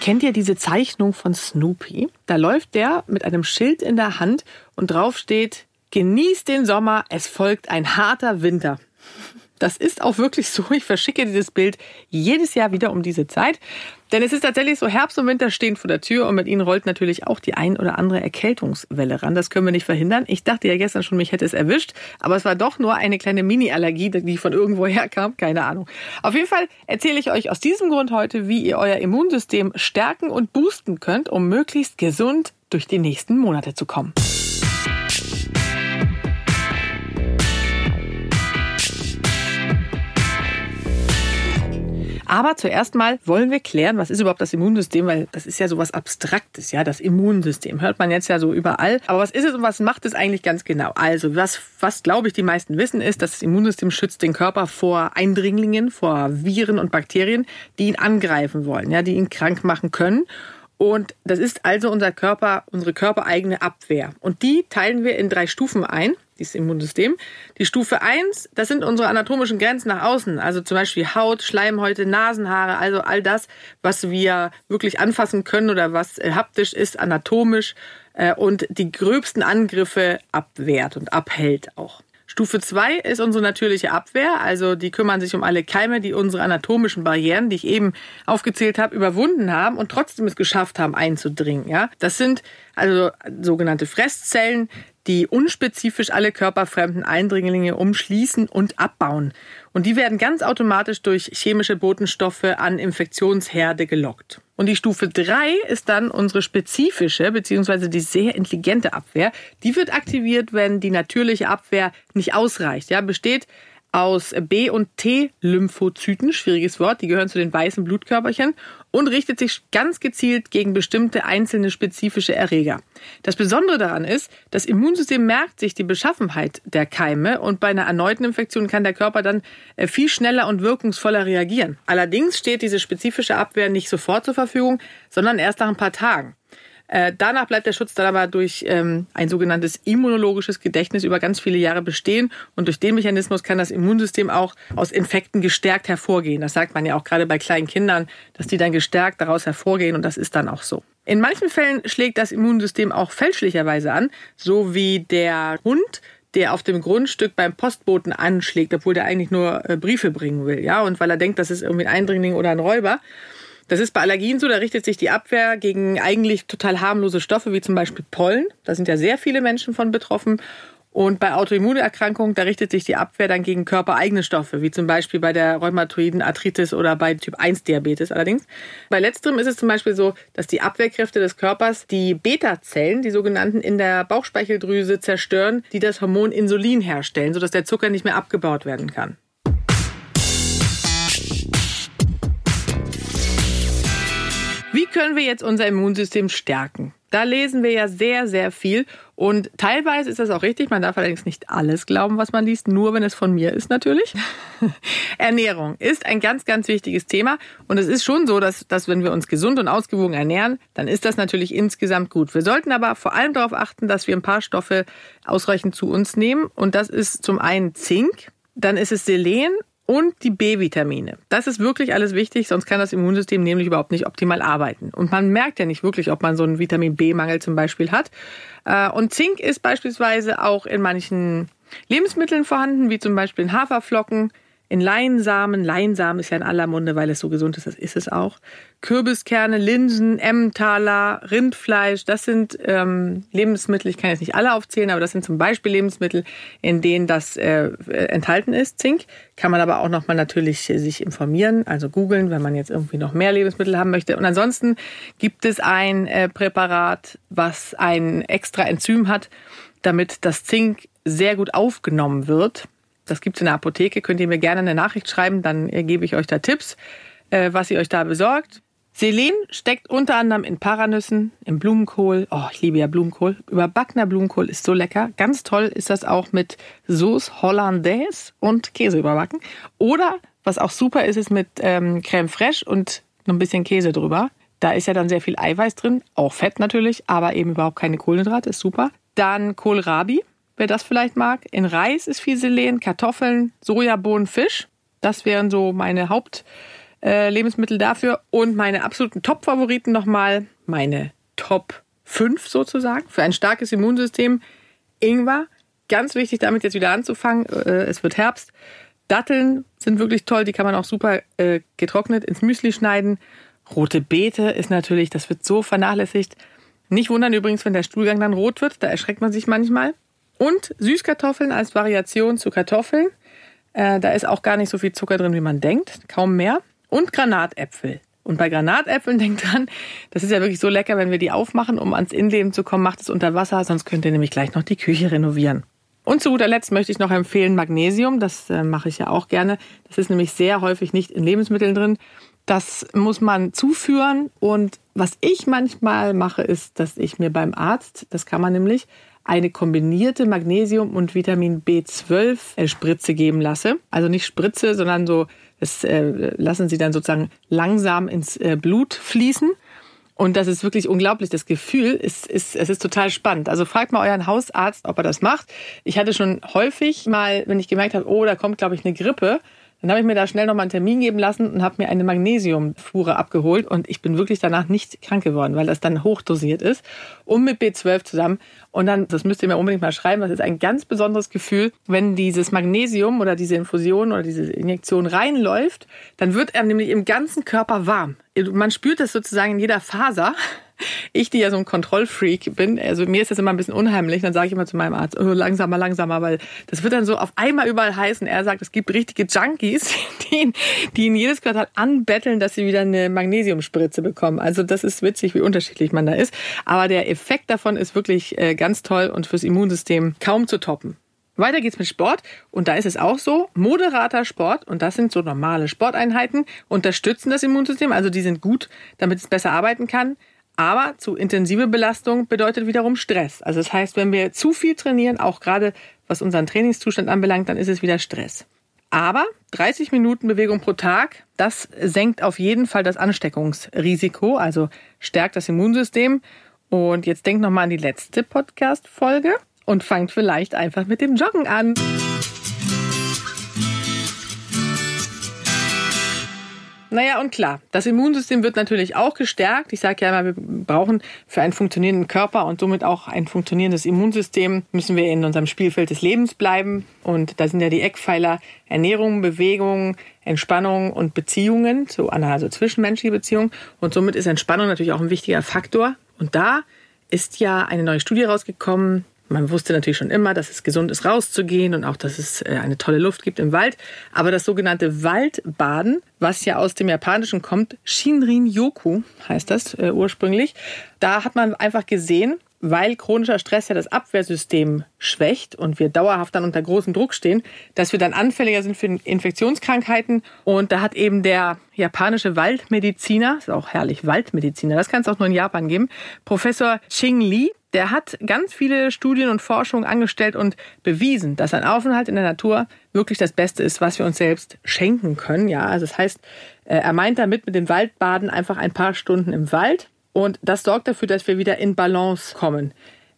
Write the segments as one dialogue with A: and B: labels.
A: Kennt ihr diese Zeichnung von Snoopy? Da läuft der mit einem Schild in der Hand und drauf steht, genießt den Sommer, es folgt ein harter Winter. Das ist auch wirklich so. Ich verschicke dieses Bild jedes Jahr wieder um diese Zeit. Denn es ist tatsächlich so, Herbst und Winter stehen vor der Tür und mit ihnen rollt natürlich auch die ein oder andere Erkältungswelle ran. Das können wir nicht verhindern. Ich dachte ja gestern schon, mich hätte es erwischt, aber es war doch nur eine kleine Mini-Allergie, die von irgendwo herkam. Keine Ahnung. Auf jeden Fall erzähle ich euch aus diesem Grund heute, wie ihr euer Immunsystem stärken und boosten könnt, um möglichst gesund durch die nächsten Monate zu kommen. Aber zuerst mal wollen wir klären, was ist überhaupt das Immunsystem, weil das ist ja so was Abstraktes, ja, das Immunsystem. Hört man jetzt ja so überall. Aber was ist es und was macht es eigentlich ganz genau? Also, was, was glaube ich, die meisten wissen, ist, dass das Immunsystem schützt den Körper vor Eindringlingen, vor Viren und Bakterien, die ihn angreifen wollen, ja, die ihn krank machen können. Und das ist also unser Körper, unsere körpereigene Abwehr. Und die teilen wir in drei Stufen ein dieses Immunsystem. Die Stufe 1, das sind unsere anatomischen Grenzen nach außen, also zum Beispiel Haut, Schleimhäute, Nasenhaare, also all das, was wir wirklich anfassen können oder was äh, haptisch ist, anatomisch äh, und die gröbsten Angriffe abwehrt und abhält auch. Stufe 2 ist unsere natürliche Abwehr, also die kümmern sich um alle Keime, die unsere anatomischen Barrieren, die ich eben aufgezählt habe, überwunden haben und trotzdem es geschafft haben einzudringen. Ja, das sind also sogenannte Fresszellen, die unspezifisch alle körperfremden Eindringlinge umschließen und abbauen. Und die werden ganz automatisch durch chemische Botenstoffe an Infektionsherde gelockt. Und die Stufe 3 ist dann unsere spezifische bzw. die sehr intelligente Abwehr. Die wird aktiviert, wenn die natürliche Abwehr nicht ausreicht. Ja, besteht aus B- und T-Lymphozyten, schwieriges Wort, die gehören zu den weißen Blutkörperchen und richtet sich ganz gezielt gegen bestimmte einzelne spezifische Erreger. Das Besondere daran ist, das Immunsystem merkt sich die Beschaffenheit der Keime und bei einer erneuten Infektion kann der Körper dann äh, viel schneller und wirkungsvoller reagieren. Allerdings steht diese spezifische Abwehr nicht sofort zur Verfügung, sondern erst nach ein paar Tagen. Äh, danach bleibt der Schutz dann aber durch ähm, ein sogenanntes immunologisches Gedächtnis über ganz viele Jahre bestehen. Und durch den Mechanismus kann das Immunsystem auch aus Infekten gestärkt hervorgehen. Das sagt man ja auch gerade bei kleinen Kindern, dass die dann gestärkt daraus hervorgehen. Und das ist dann auch so. In manchen Fällen schlägt das Immunsystem auch fälschlicherweise an, so wie der Hund, der auf dem Grundstück beim Postboten anschlägt, obwohl der eigentlich nur äh, Briefe bringen will, ja, und weil er denkt, das ist irgendwie ein Eindringling oder ein Räuber. Das ist bei Allergien so, da richtet sich die Abwehr gegen eigentlich total harmlose Stoffe, wie zum Beispiel Pollen. Da sind ja sehr viele Menschen von betroffen. Und bei Autoimmunerkrankungen, da richtet sich die Abwehr dann gegen körpereigene Stoffe, wie zum Beispiel bei der rheumatoiden Arthritis oder bei Typ 1 Diabetes allerdings. Bei letzterem ist es zum Beispiel so, dass die Abwehrkräfte des Körpers die Beta-Zellen, die sogenannten in der Bauchspeicheldrüse zerstören, die das Hormon Insulin herstellen, sodass der Zucker nicht mehr abgebaut werden kann. Wie können wir jetzt unser Immunsystem stärken? Da lesen wir ja sehr, sehr viel. Und teilweise ist das auch richtig. Man darf allerdings nicht alles glauben, was man liest, nur wenn es von mir ist natürlich. Ernährung ist ein ganz, ganz wichtiges Thema. Und es ist schon so, dass, dass wenn wir uns gesund und ausgewogen ernähren, dann ist das natürlich insgesamt gut. Wir sollten aber vor allem darauf achten, dass wir ein paar Stoffe ausreichend zu uns nehmen. Und das ist zum einen Zink, dann ist es Selen und die B-Vitamine. Das ist wirklich alles wichtig, sonst kann das Immunsystem nämlich überhaupt nicht optimal arbeiten. Und man merkt ja nicht wirklich, ob man so einen Vitamin B-Mangel zum Beispiel hat. Äh, und Zink ist beispielsweise auch in manchen Lebensmitteln vorhanden, wie zum Beispiel in Haferflocken, in Leinsamen. Leinsamen ist ja in aller Munde, weil es so gesund ist, das ist es auch. Kürbiskerne, Linsen, Emmentaler, Rindfleisch, das sind ähm, Lebensmittel, ich kann jetzt nicht alle aufzählen, aber das sind zum Beispiel Lebensmittel, in denen das äh, enthalten ist, Zink. Kann man aber auch nochmal natürlich äh, sich informieren, also googeln, wenn man jetzt irgendwie noch mehr Lebensmittel haben möchte. Und ansonsten gibt es ein äh, Präparat, was ein extra Enzym hat, damit das Zink sehr gut aufgenommen wird das gibt's in der Apotheke. Könnt ihr mir gerne eine Nachricht schreiben, dann äh, gebe ich euch da Tipps, äh, was ihr euch da besorgt. Selen steckt unter anderem in Paranüssen, im Blumenkohl. Oh, ich liebe ja Blumenkohl. Überbackener Blumenkohl ist so lecker. Ganz toll ist das auch mit Sauce Hollandaise und Käse überbacken. Oder, was auch super ist, ist mit ähm, Creme fraiche und noch ein bisschen Käse drüber. Da ist ja dann sehr viel Eiweiß drin, auch Fett natürlich, aber eben überhaupt keine Kohlenhydrate, ist super. Dann Kohlrabi, wer das vielleicht mag. In Reis ist viel Selen, Kartoffeln, Sojabohnen, Fisch. Das wären so meine Haupt äh, dafür. Und meine absoluten Top-Favoriten nochmal, meine Top 5 sozusagen, für ein starkes Immunsystem. Ingwer, ganz wichtig, damit jetzt wieder anzufangen. Äh, es wird Herbst. Datteln sind wirklich toll, die kann man auch super äh, getrocknet ins Müsli schneiden. Rote Beete ist natürlich, das wird so vernachlässigt. Nicht wundern übrigens, wenn der Stuhlgang dann rot wird, da erschreckt man sich manchmal. Und Süßkartoffeln als Variation zu Kartoffeln. Äh, da ist auch gar nicht so viel Zucker drin, wie man denkt, kaum mehr und Granatäpfel. Und bei Granatäpfeln denkt dran, das ist ja wirklich so lecker, wenn wir die aufmachen, um ans Innenleben zu kommen, macht es unter Wasser, sonst könnt ihr nämlich gleich noch die Küche renovieren. Und zu guter Letzt möchte ich noch empfehlen Magnesium, das äh, mache ich ja auch gerne. Das ist nämlich sehr häufig nicht in Lebensmitteln drin. Das muss man zuführen und was ich manchmal mache, ist, dass ich mir beim Arzt, das kann man nämlich, eine kombinierte Magnesium- und Vitamin B12-Spritze geben lasse. Also nicht Spritze, sondern so das äh, lassen sie dann sozusagen langsam ins äh, Blut fließen. Und das ist wirklich unglaublich. Das Gefühl ist, ist, es ist total spannend. Also fragt mal euren Hausarzt, ob er das macht. Ich hatte schon häufig mal, wenn ich gemerkt habe, oh, da kommt, glaube ich, eine Grippe, dann habe ich mir da schnell nochmal einen Termin geben lassen und habe mir eine Magnesiumfuhre abgeholt und ich bin wirklich danach nicht krank geworden, weil das dann hochdosiert ist und mit B12 zusammen. Und dann, das müsst ihr mir unbedingt mal schreiben, das ist ein ganz besonderes Gefühl, wenn dieses Magnesium oder diese Infusion oder diese Injektion reinläuft, dann wird er nämlich im ganzen Körper warm. Man spürt das sozusagen in jeder Faser ich, die ja so ein Kontrollfreak bin, also mir ist das immer ein bisschen unheimlich, dann sage ich immer zu meinem Arzt, oh, langsamer, langsamer, weil das wird dann so auf einmal überall heißen. Er sagt, es gibt richtige Junkies, die, die in jedes Quartal anbetteln, dass sie wieder eine Magnesiumspritze bekommen. Also das ist witzig, wie unterschiedlich man da ist. Aber der Effekt davon ist wirklich äh, ganz toll und fürs Immunsystem kaum zu toppen. Weiter geht's mit Sport und da ist es auch so, moderater Sport und das sind so normale Sporteinheiten, unterstützen das Immunsystem, also die sind gut, damit es besser arbeiten kann. Aber zu intensive Belastung bedeutet wiederum Stress. Also das heißt, wenn wir zu viel trainieren, auch gerade was unseren Trainingszustand anbelangt, dann ist es wieder Stress. Aber 30 Minuten Bewegung pro Tag, das senkt auf jeden Fall das Ansteckungsrisiko, also stärkt das Immunsystem. Und jetzt denkt nochmal an die letzte Podcast-Folge und fangt vielleicht einfach mit dem Joggen an. Naja, und klar, das Immunsystem wird natürlich auch gestärkt. Ich sage ja immer, wir brauchen für einen funktionierenden Körper und somit auch ein funktionierendes Immunsystem, müssen wir in unserem Spielfeld des Lebens bleiben. Und da sind ja die Eckpfeiler Ernährung, Bewegung, Entspannung und Beziehungen, so also zwischenmenschliche Beziehungen. Und somit ist Entspannung natürlich auch ein wichtiger Faktor. Und da ist ja eine neue Studie rausgekommen, man wusste natürlich schon immer, dass es gesund ist, rauszugehen und auch, dass es äh, eine tolle Luft gibt im Wald. Aber das sogenannte Waldbaden, was ja aus dem Japanischen kommt, Shinrin-yoku heißt das äh, ursprünglich, da hat man einfach gesehen, weil chronischer Stress ja das Abwehrsystem schwächt und wir dauerhaft dann unter großem Druck stehen, dass wir dann anfälliger sind für Infektionskrankheiten. Und da hat eben der japanische Waldmediziner, ist auch herrlich, Waldmediziner, das kann es auch nur in Japan geben, Professor Ching Li, der hat ganz viele Studien und Forschungen angestellt und bewiesen, dass ein Aufenthalt in der Natur wirklich das Beste ist, was wir uns selbst schenken können. Ja, also das heißt, äh, er meint damit mit dem Waldbaden einfach ein paar Stunden im Wald und das sorgt dafür, dass wir wieder in Balance kommen.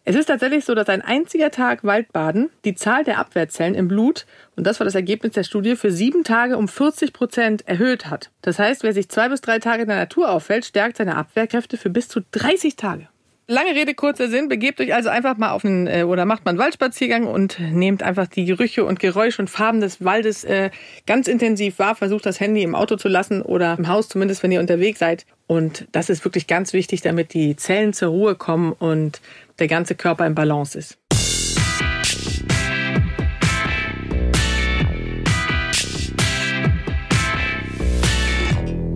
A: Es ist tatsächlich so, dass ein einziger Tag Waldbaden die Zahl der Abwehrzellen im Blut, und das war das Ergebnis der Studie, für sieben Tage um 40 Prozent erhöht hat. Das heißt, wer sich zwei bis drei Tage in der Natur auffällt, stärkt seine Abwehrkräfte für bis zu 30 Tage. Lange Rede, kurzer Sinn. Begebt euch also einfach mal auf einen äh, oder macht mal einen Waldspaziergang und nehmt einfach die Gerüche und Geräusche und Farben des Waldes äh, ganz intensiv wahr. Versucht das Handy im Auto zu lassen oder im Haus zumindest, wenn ihr unterwegs seid. Und das ist wirklich ganz wichtig, damit die Zellen zur Ruhe kommen und der ganze Körper im Balance ist.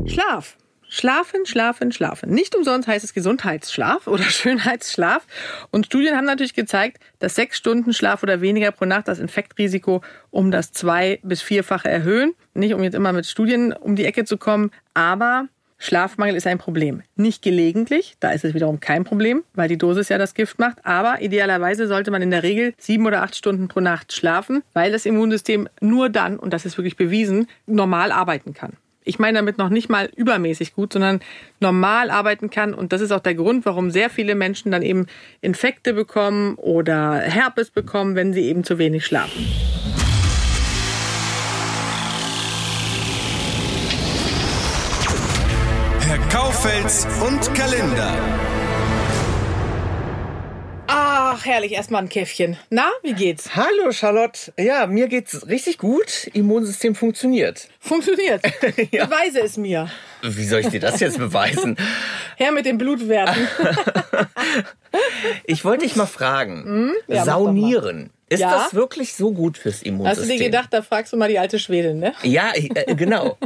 A: Schlaf. Schlafen, schlafen, schlafen. Nicht umsonst heißt es Gesundheitsschlaf oder Schönheitsschlaf. Und Studien haben natürlich gezeigt, dass sechs Stunden Schlaf oder weniger pro Nacht das Infektrisiko um das zwei- bis vierfache erhöhen. Nicht um jetzt immer mit Studien um die Ecke zu kommen, aber Schlafmangel ist ein Problem. Nicht gelegentlich, da ist es wiederum kein Problem, weil die Dosis ja das Gift macht. Aber idealerweise sollte man in der Regel sieben oder acht Stunden pro Nacht schlafen, weil das Immunsystem nur dann, und das ist wirklich bewiesen, normal arbeiten kann. Ich meine damit noch nicht mal übermäßig gut, sondern normal arbeiten kann. Und das ist auch der Grund, warum sehr viele Menschen dann eben Infekte bekommen oder Herpes bekommen, wenn sie eben zu wenig schlafen.
B: Herr Kaufels und Kalender.
A: Herrlich, erstmal ein Käffchen. Na, wie geht's?
C: Hallo Charlotte. Ja, mir geht's richtig gut. Immunsystem funktioniert.
A: Funktioniert. ja. Beweise es mir.
C: Wie soll ich dir das jetzt beweisen?
A: Her mit den Blutwerten.
C: ich wollte dich mal fragen. Hm? Ja, Saunieren. Ist ja? das wirklich so gut fürs Immunsystem?
A: Hast du dir gedacht, da fragst du mal die alte Schwedin, ne?
C: Ja, äh, genau.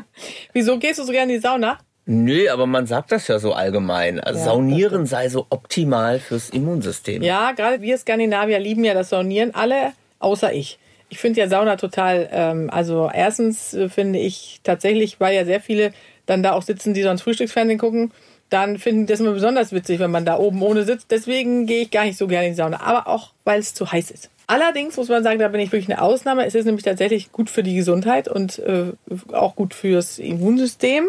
A: Wieso gehst du so gerne in die Sauna?
C: Nö, aber man sagt das ja so allgemein. Also ja, Saunieren sei so optimal fürs Immunsystem.
A: Ja, gerade wir Skandinavier lieben ja das Saunieren, alle außer ich. Ich finde ja Sauna total, ähm, also erstens äh, finde ich tatsächlich, weil ja sehr viele dann da auch sitzen, die sonst Frühstücksfernsehen gucken, dann finden das immer besonders witzig, wenn man da oben ohne sitzt. Deswegen gehe ich gar nicht so gerne in die Sauna, aber auch, weil es zu heiß ist. Allerdings muss man sagen, da bin ich wirklich eine Ausnahme. Es ist nämlich tatsächlich gut für die Gesundheit und äh, auch gut fürs Immunsystem.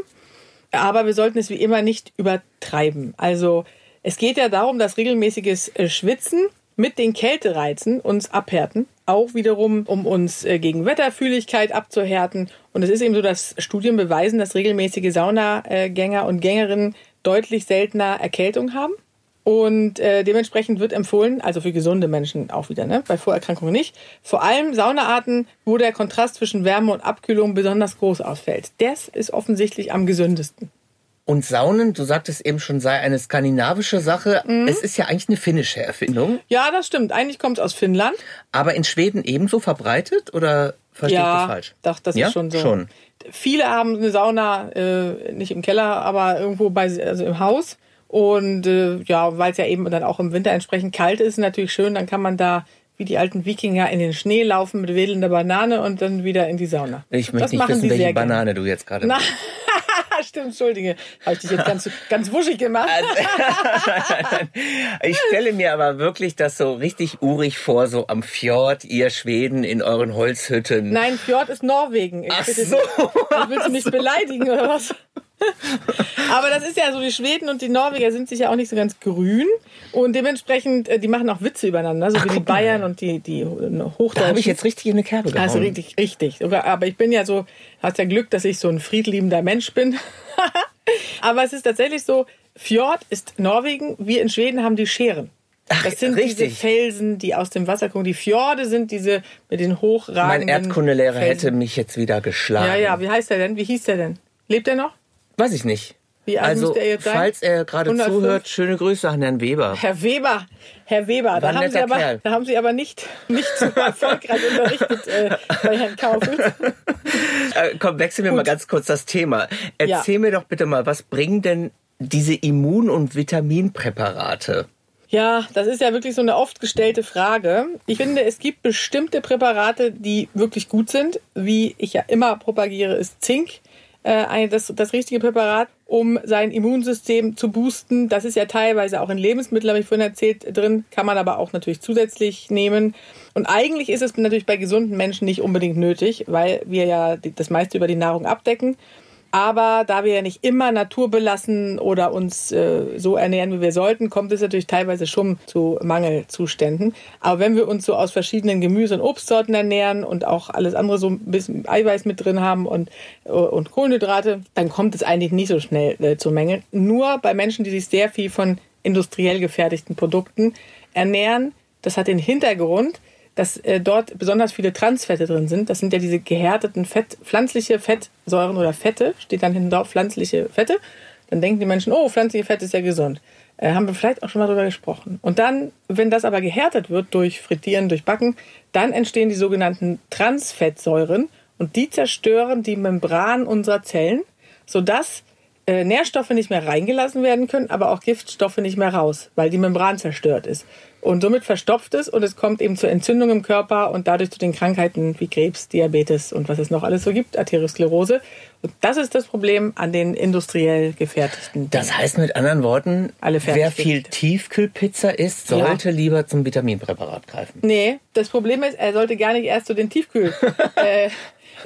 A: Aber wir sollten es wie immer nicht übertreiben. Also es geht ja darum, dass regelmäßiges äh, Schwitzen mit den Kältereizen uns abhärten. Auch wiederum, um uns äh, gegen Wetterfühligkeit abzuhärten. Und es ist eben so, dass Studien beweisen, dass regelmäßige Saunagänger und Gängerinnen deutlich seltener Erkältung haben. Und äh, dementsprechend wird empfohlen, also für gesunde Menschen auch wieder, ne? bei Vorerkrankungen nicht, vor allem Saunaarten, wo der Kontrast zwischen Wärme und Abkühlung besonders groß ausfällt. Das ist offensichtlich am gesündesten.
C: Und Saunen, du sagtest eben schon, sei eine skandinavische Sache. Mhm. Es ist ja eigentlich eine finnische Erfindung.
A: Ja, das stimmt. Eigentlich kommt es aus Finnland.
C: Aber in Schweden ebenso verbreitet oder verstehe ja, ich das falsch?
A: Doch, das ja? ist schon so. Schon. Viele haben eine Sauna, äh, nicht im Keller, aber irgendwo bei, also im Haus. Und äh, ja, weil es ja eben dann auch im Winter entsprechend kalt ist, natürlich schön, dann kann man da wie die alten Wikinger in den Schnee laufen mit wedelnder Banane und dann wieder in die Sauna.
C: Ich möchte das nicht wissen, welche Banane du jetzt gerade
A: Stimmt, entschuldige. Habe ich dich jetzt ganz, ganz wuschig gemacht.
C: Also, ich stelle mir aber wirklich das so richtig urig vor, so am Fjord, ihr Schweden in euren Holzhütten.
A: Nein, Fjord ist Norwegen.
C: Ich Ach so.
A: Willst du mich beleidigen oder was? Aber das ist ja so, die Schweden und die Norweger sind sich ja auch nicht so ganz grün. Und dementsprechend, äh, die machen auch Witze übereinander, so Ach, wie die Bayern mal. und die, die Hochdeutschen.
C: Da habe ich jetzt richtig in eine Kerbe gehauen.
A: Also richtig, richtig. Aber ich bin ja so, hast ja Glück, dass ich so ein friedliebender Mensch bin. Aber es ist tatsächlich so, Fjord ist Norwegen, wir in Schweden haben die Scheren. Ach, das sind richtig. diese Felsen, die aus dem Wasser kommen. Die Fjorde sind diese mit den hochragenden
C: Mein Erdkundelehrer Felsen. hätte mich jetzt wieder geschlagen.
A: Ja, ja, wie heißt er denn? Wie hieß der denn? Lebt er noch?
C: Weiß ich nicht.
A: Wie alt also, er jetzt sein?
C: falls er gerade zuhört, schöne Grüße an Herrn Weber.
A: Herr Weber, Herr Weber, da haben, Sie aber, da haben Sie aber nicht, nicht so erfolgreich unterrichtet äh, bei Herrn Kaufels.
C: Äh, komm, wechseln wir Gut. mal ganz kurz das Thema. Erzähl ja. mir doch bitte mal, was bringen denn diese Immun- und Vitaminpräparate?
A: Ja, das ist ja wirklich so eine oft gestellte Frage. Ich finde, es gibt bestimmte Präparate, die wirklich gut sind. Wie ich ja immer propagiere, ist Zink äh, das, das richtige Präparat, um sein Immunsystem zu boosten. Das ist ja teilweise auch in Lebensmitteln, habe ich vorhin erzählt, drin, kann man aber auch natürlich zusätzlich nehmen. Und eigentlich ist es natürlich bei gesunden Menschen nicht unbedingt nötig, weil wir ja das meiste über die Nahrung abdecken. Aber da wir ja nicht immer naturbelassen oder uns äh, so ernähren, wie wir sollten, kommt es natürlich teilweise schon zu Mangelzuständen. Aber wenn wir uns so aus verschiedenen Gemüse- und Obstsorten ernähren und auch alles andere so ein bisschen Eiweiß mit drin haben und, äh, und Kohlenhydrate, dann kommt es eigentlich nicht so schnell äh, zu Mängeln. Nur bei Menschen, die sich sehr viel von industriell gefertigten Produkten ernähren, das hat den Hintergrund, dass äh, dort besonders viele Transfette drin sind. Das sind ja diese gehärteten Fett, pflanzliche Fettsäuren oder Fette, steht dann hinten drauf, pflanzliche Fette. Dann denken die Menschen, oh, pflanzliche Fett ist ja gesund. Äh, haben wir vielleicht auch schon mal drüber gesprochen. Und dann, wenn das aber gehärtet wird durch Frittieren, durch Backen, dann entstehen die sogenannten Transfettsäuren und die zerstören die Membran unserer Zellen, sodass äh, Nährstoffe nicht mehr reingelassen werden können, aber auch Giftstoffe nicht mehr raus, weil die Membran zerstört ist. Und somit verstopft es und es kommt eben zur Entzündung im Körper und dadurch zu den Krankheiten wie Krebs, Diabetes und was es noch alles so gibt, Arteriosklerose. Und das ist das Problem an den industriell gefertigten.
C: Das heißt mit anderen Worten, wer viel Tiefkühlpizza isst, sollte ja. lieber zum Vitaminpräparat greifen.
A: Nee, das Problem ist, er sollte gar nicht erst zu den Tiefkühl. äh,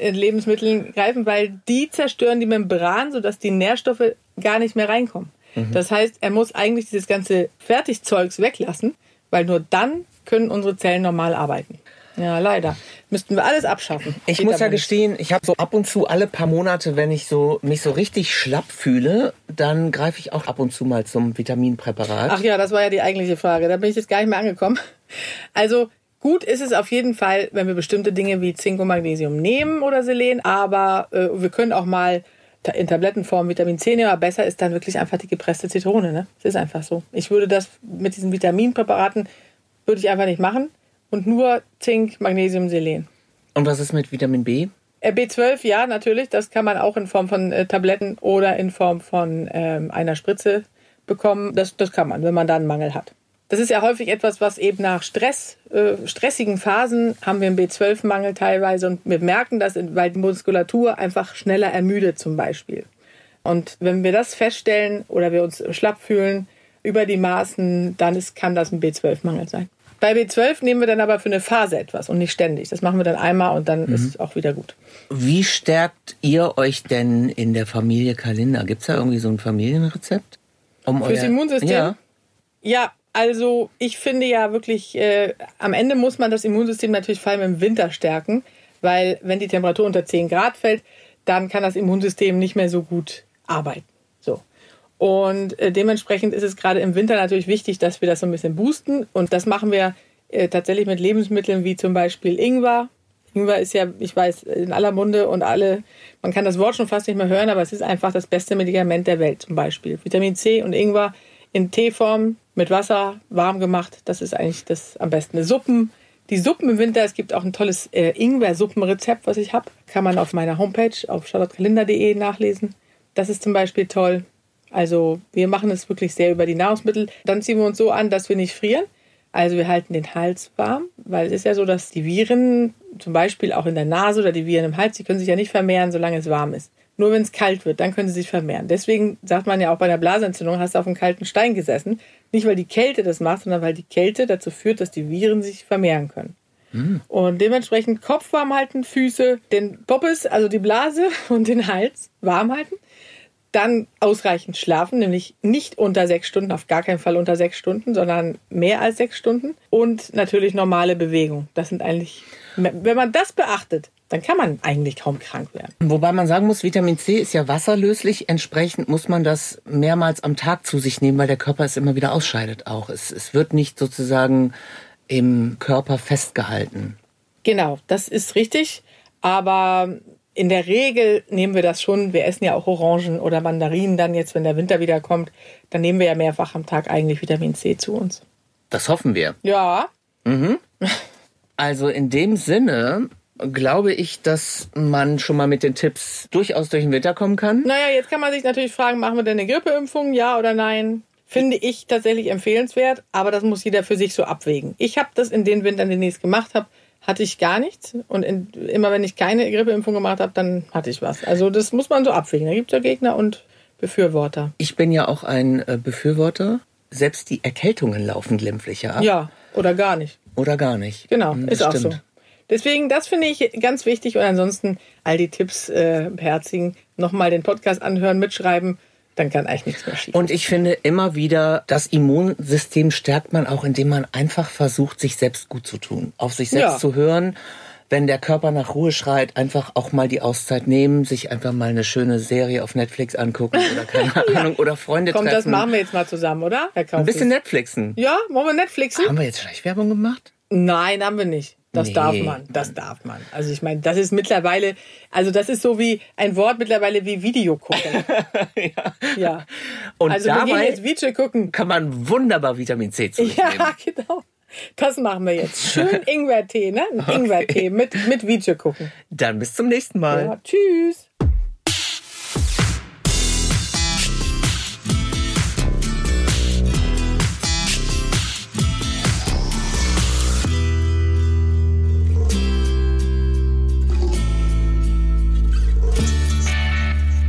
A: Lebensmitteln greifen, weil die zerstören die Membran, sodass die Nährstoffe gar nicht mehr reinkommen. Mhm. Das heißt, er muss eigentlich dieses ganze Fertigzeugs weglassen weil nur dann können unsere Zellen normal arbeiten. Ja, leider. Müssten wir alles abschaffen.
C: Ich Geht muss ja gestehen, ich habe so ab und zu alle paar Monate, wenn ich so mich so richtig schlapp fühle, dann greife ich auch ab und zu mal zum Vitaminpräparat.
A: Ach ja, das war ja die eigentliche Frage. Da bin ich jetzt gar nicht mehr angekommen. Also gut ist es auf jeden Fall, wenn wir bestimmte Dinge wie Zink und Magnesium nehmen oder Selen, aber äh, wir können auch mal in Tablettenform Vitamin C nehmen, aber besser ist dann wirklich einfach die gepresste Zitrone. Ne? Es ist einfach so. Ich würde das mit diesen Vitaminpräparaten würde ich einfach nicht machen und nur Zink, Magnesium, Selen.
C: Und was ist mit Vitamin B?
A: Äh, B12, ja, natürlich. Das kann man auch in Form von äh, Tabletten oder in Form von ähm, einer Spritze bekommen. Das, das kann man, wenn man da einen Mangel hat. Das ist ja häufig etwas, was eben nach Stress, äh, stressigen Phasen haben wir einen B12-Mangel teilweise und wir merken das, weil die Muskulatur einfach schneller ermüdet zum Beispiel. Und wenn wir das feststellen oder wir uns schlapp fühlen über die Maßen, dann ist, kann das ein B12-Mangel sein. Bei B12 nehmen wir dann aber für eine Phase etwas und nicht ständig. Das machen wir dann einmal und dann mhm. ist es auch wieder gut.
C: Wie stärkt ihr euch denn in der Familie Kalender? Gibt es da irgendwie so ein Familienrezept?
A: Um Fürs euer... Immunsystem? Ja. ja, also ich finde ja wirklich, äh, am Ende muss man das Immunsystem natürlich vor allem im Winter stärken, weil wenn die Temperatur unter 10 Grad fällt, dann kann das Immunsystem nicht mehr so gut arbeiten. So. Und äh, dementsprechend ist es gerade im Winter natürlich wichtig, dass wir das so ein bisschen boosten. Und das machen wir äh, tatsächlich mit Lebensmitteln wie zum Beispiel Ingwer. Ingwer ist ja, ich weiß, in aller Munde und alle, man kann das Wort schon fast nicht mehr hören, aber es ist einfach das beste Medikament der Welt zum Beispiel. Vitamin C und Ingwer in Teeform mit Wasser warm gemacht. Das ist eigentlich das am besten. Suppen. Die Suppen im Winter, es gibt auch ein tolles äh, Ingwer-Suppenrezept, was ich habe. Kann man auf meiner Homepage auf charlottekalender.de nachlesen. Das ist zum Beispiel toll. Also wir machen es wirklich sehr über die Nahrungsmittel. Dann ziehen wir uns so an, dass wir nicht frieren. Also wir halten den Hals warm, weil es ist ja so, dass die Viren, zum Beispiel auch in der Nase oder die Viren im Hals, die können sich ja nicht vermehren, solange es warm ist. Nur wenn es kalt wird, dann können sie sich vermehren. Deswegen sagt man ja auch bei einer Blasentzündung, hast du auf einem kalten Stein gesessen. Nicht, weil die Kälte das macht, sondern weil die Kälte dazu führt, dass die Viren sich vermehren können. Mhm. Und dementsprechend Kopf warm halten, Füße, den Poppes, also die Blase und den Hals warm halten. Dann ausreichend schlafen, nämlich nicht unter sechs Stunden, auf gar keinen Fall unter sechs Stunden, sondern mehr als sechs Stunden. Und natürlich normale Bewegung. Das sind eigentlich, wenn man das beachtet, dann kann man eigentlich kaum krank werden.
C: Wobei man sagen muss, Vitamin C ist ja wasserlöslich. Entsprechend muss man das mehrmals am Tag zu sich nehmen, weil der Körper es immer wieder ausscheidet auch. Es, es wird nicht sozusagen im Körper festgehalten.
A: Genau, das ist richtig. Aber in der Regel nehmen wir das schon. Wir essen ja auch Orangen oder Mandarinen dann jetzt, wenn der Winter wieder kommt. Dann nehmen wir ja mehrfach am Tag eigentlich Vitamin C zu uns.
C: Das hoffen wir.
A: Ja.
C: Mhm. Also in dem Sinne glaube ich, dass man schon mal mit den Tipps durchaus durch den Winter kommen kann.
A: Naja, jetzt kann man sich natürlich fragen, machen wir denn eine Grippeimpfung, ja oder nein? Finde ich tatsächlich empfehlenswert, aber das muss jeder für sich so abwägen. Ich habe das in den Wintern, den ich es gemacht habe, hatte ich gar nichts. Und in, immer wenn ich keine Grippeimpfung gemacht habe, dann hatte ich was. Also das muss man so abwägen. Da gibt es ja Gegner und Befürworter.
C: Ich bin ja auch ein äh, Befürworter. Selbst die Erkältungen laufen glimpflicher ab.
A: Ja, oder gar nicht.
C: Oder gar nicht.
A: Genau, hm, das ist stimmt. auch so. Deswegen, das finde ich ganz wichtig. Und ansonsten all die Tipps äh, beherzigen, nochmal den Podcast anhören, mitschreiben. Dann kann eigentlich nichts mehr schief.
C: Und ich finde immer wieder, das Immunsystem stärkt man auch, indem man einfach versucht, sich selbst gut zu tun. Auf sich selbst ja. zu hören. Wenn der Körper nach Ruhe schreit, einfach auch mal die Auszeit nehmen, sich einfach mal eine schöne Serie auf Netflix angucken oder keine ja. Ahnung oder Freunde Komm, treffen.
A: das machen wir jetzt mal zusammen, oder?
C: Ein bisschen Netflixen.
A: Ja, wollen wir Netflixen?
C: Haben wir jetzt Schleichwerbung gemacht?
A: Nein, haben wir nicht. Das nee, darf man, das darf man. Also ich meine, das ist mittlerweile, also das ist so wie ein Wort mittlerweile wie Video gucken. ja. ja.
C: Und also dabei jetzt Video gucken. Kann man wunderbar Vitamin C zu Ja, nehmen.
A: genau. Das machen wir jetzt. Schön Ingwertee, ne? Ein okay. Ingwertee mit, mit Video gucken.
C: Dann bis zum nächsten Mal. Ja,
A: tschüss.